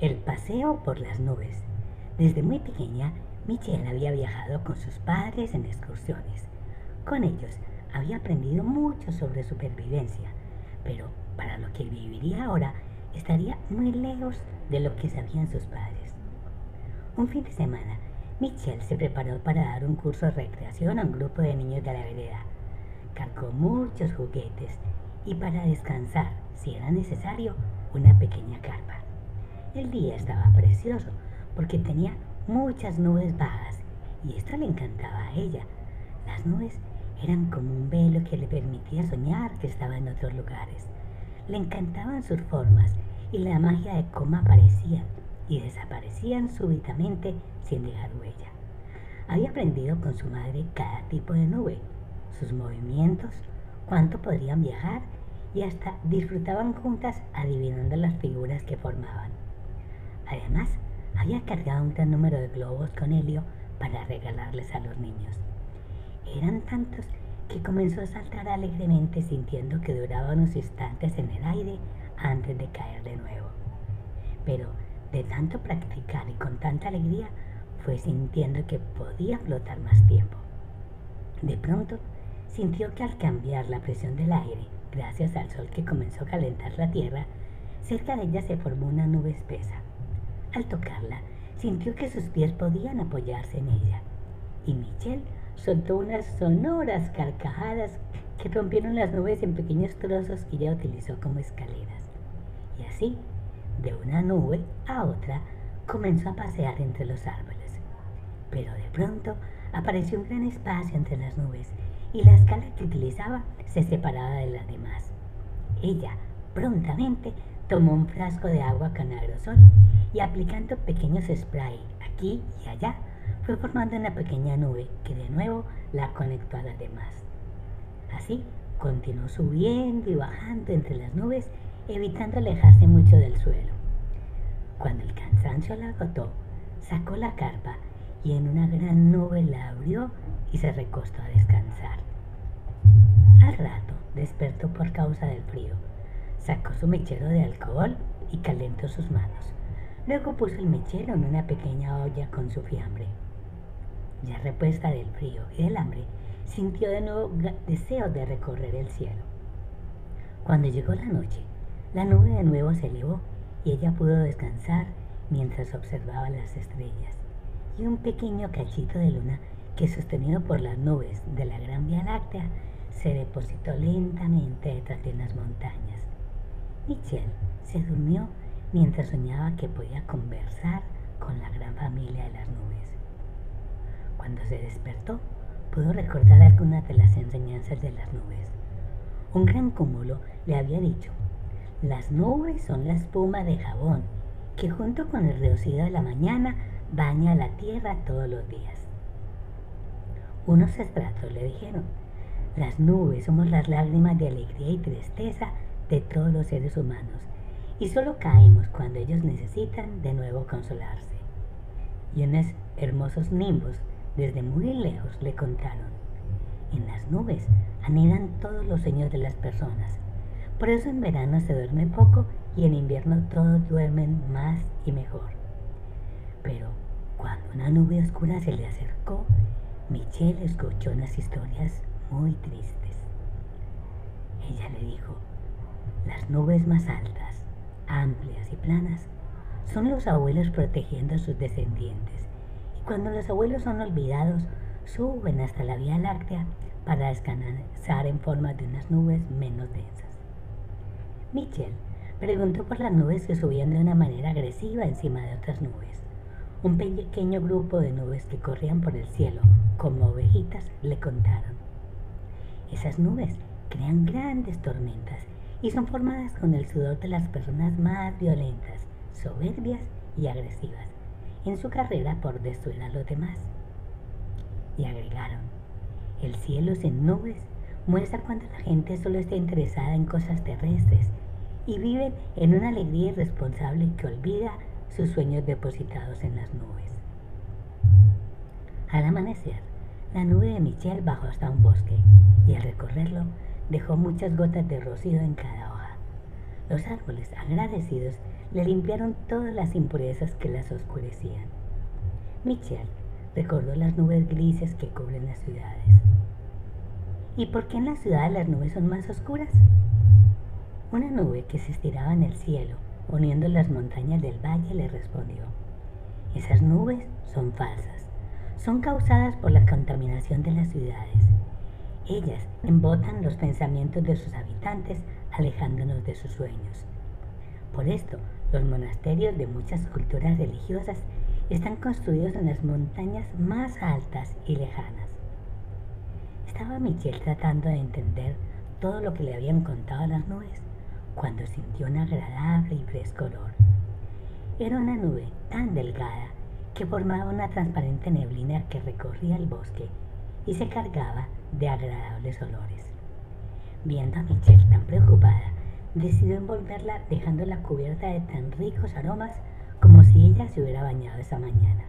El paseo por las nubes. Desde muy pequeña, Michelle había viajado con sus padres en excursiones. Con ellos había aprendido mucho sobre supervivencia, pero para lo que viviría ahora estaría muy lejos de lo que sabían sus padres. Un fin de semana, Michelle se preparó para dar un curso de recreación a un grupo de niños de la vereda. Cargó muchos juguetes y para descansar, si era necesario, una pequeña carpa. El día estaba precioso porque tenía muchas nubes bajas y esto le encantaba a ella. Las nubes eran como un velo que le permitía soñar que estaba en otros lugares. Le encantaban sus formas y la magia de cómo aparecían y desaparecían súbitamente sin dejar huella. Había aprendido con su madre cada tipo de nube, sus movimientos, cuánto podrían viajar y hasta disfrutaban juntas adivinando las figuras que formaban. Además, había cargado un gran número de globos con helio para regalarles a los niños. Eran tantos que comenzó a saltar alegremente sintiendo que duraban unos instantes en el aire antes de caer de nuevo. Pero de tanto practicar y con tanta alegría, fue sintiendo que podía flotar más tiempo. De pronto, sintió que al cambiar la presión del aire, gracias al sol que comenzó a calentar la tierra, cerca de ella se formó una nube espesa. Al tocarla, sintió que sus pies podían apoyarse en ella. Y Michelle soltó unas sonoras carcajadas que rompieron las nubes en pequeños trozos que ella utilizó como escaleras. Y así, de una nube a otra, comenzó a pasear entre los árboles. Pero de pronto apareció un gran espacio entre las nubes y la escala que utilizaba se separaba de las demás. Ella prontamente tomó un frasco de agua con aerosol y aplicando pequeños spray aquí y allá, fue formando una pequeña nube que de nuevo la conectó a las demás. Así continuó subiendo y bajando entre las nubes, evitando alejarse mucho del suelo. Cuando el cansancio la agotó, sacó la carpa y en una gran nube la abrió y se recostó a descansar. Al rato despertó por causa del frío. Sacó su mechero de alcohol y calentó sus manos. Luego puso el mechero en una pequeña olla con su fiambre. Ya repuesta del frío y del hambre, sintió de nuevo deseo de recorrer el cielo. Cuando llegó la noche, la nube de nuevo se elevó y ella pudo descansar mientras observaba las estrellas y un pequeño cachito de luna que sostenido por las nubes de la gran Vía Láctea se depositó lentamente detrás de unas montañas. Michelle se durmió mientras soñaba que podía conversar con la gran familia de las nubes. Cuando se despertó, pudo recordar algunas de las enseñanzas de las nubes. Un gran cúmulo le había dicho, las nubes son la espuma de jabón que junto con el rocío de la mañana baña la tierra todos los días. Unos estratos le dijeron, las nubes somos las lágrimas de alegría y tristeza de todos los seres humanos y solo caemos cuando ellos necesitan de nuevo consolarse. Y unos hermosos nimbos desde muy lejos le contaron, en las nubes anidan todos los sueños de las personas. Por eso en verano se duerme poco y en invierno todos duermen más y mejor. Pero cuando una nube oscura se le acercó, Michelle escuchó unas historias muy tristes. Ella le dijo, las nubes más altas amplias y planas, son los abuelos protegiendo a sus descendientes. Y cuando los abuelos son olvidados, suben hasta la Vía Láctea para descansar en forma de unas nubes menos densas. Mitchell preguntó por las nubes que subían de una manera agresiva encima de otras nubes. Un pequeño grupo de nubes que corrían por el cielo como ovejitas le contaron. Esas nubes crean grandes tormentas y son formadas con el sudor de las personas más violentas, soberbias y agresivas en su carrera por destruir a los demás. Y agregaron, el cielo sin nubes muestra cuando la gente solo está interesada en cosas terrestres y vive en una alegría irresponsable que olvida sus sueños depositados en las nubes. Al amanecer, la nube de Michelle bajó hasta un bosque y al recorrerlo dejó muchas gotas de rocío en cada hoja. Los árboles, agradecidos, le limpiaron todas las impurezas que las oscurecían. Michel recordó las nubes grises que cubren las ciudades. ¿Y por qué en la ciudad las nubes son más oscuras? Una nube que se estiraba en el cielo, uniendo las montañas del valle, le respondió, esas nubes son falsas, son causadas por la contaminación de las ciudades. Ellas embotan los pensamientos de sus habitantes, alejándonos de sus sueños. Por esto, los monasterios de muchas culturas religiosas están construidos en las montañas más altas y lejanas. Estaba Michel tratando de entender todo lo que le habían contado las nubes cuando sintió un agradable y fresco olor. Era una nube tan delgada que formaba una transparente neblina que recorría el bosque y se cargaba de agradables olores. Viendo a Michelle tan preocupada, decidió envolverla dejándola cubierta de tan ricos aromas como si ella se hubiera bañado esa mañana.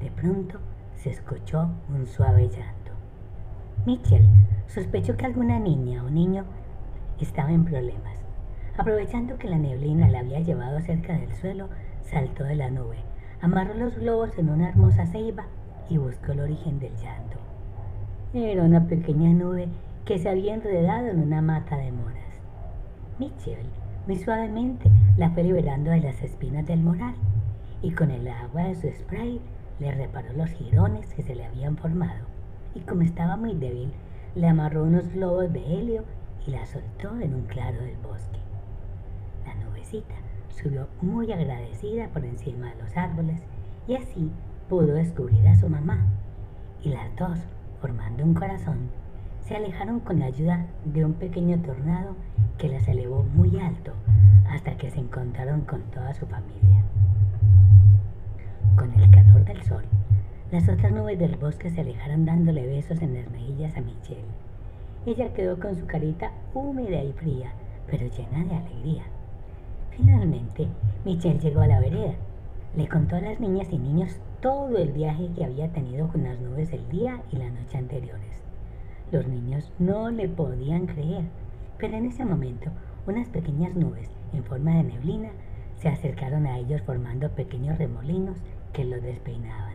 De pronto se escuchó un suave llanto. Michelle sospechó que alguna niña o niño estaba en problemas. Aprovechando que la neblina la había llevado cerca del suelo, saltó de la nube, amarró los globos en una hermosa ceiba y buscó el origen del llanto. Era una pequeña nube que se había enredado en una mata de moras. Michelle muy suavemente la fue liberando de las espinas del moral y con el agua de su spray le reparó los jirones que se le habían formado y como estaba muy débil le amarró unos globos de helio y la soltó en un claro del bosque. La nubecita subió muy agradecida por encima de los árboles y así pudo descubrir a su mamá. Y las dos, formando un corazón, se alejaron con la ayuda de un pequeño tornado que las elevó muy alto hasta que se encontraron con toda su familia. Con el calor del sol, las otras nubes del bosque se alejaron dándole besos en las mejillas a Michelle ella quedó con su carita húmeda y fría, pero llena de alegría. Finalmente, Michelle llegó a la vereda. Le contó a las niñas y niños todo el viaje que había tenido con las nubes el día y la noche anteriores. Los niños no le podían creer, pero en ese momento unas pequeñas nubes en forma de neblina se acercaron a ellos formando pequeños remolinos que los despeinaban.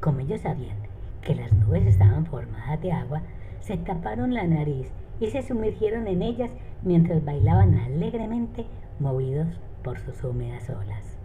Como ellos sabían que las nubes estaban formadas de agua, se taparon la nariz y se sumergieron en ellas mientras bailaban alegremente movidos por sus húmedas olas.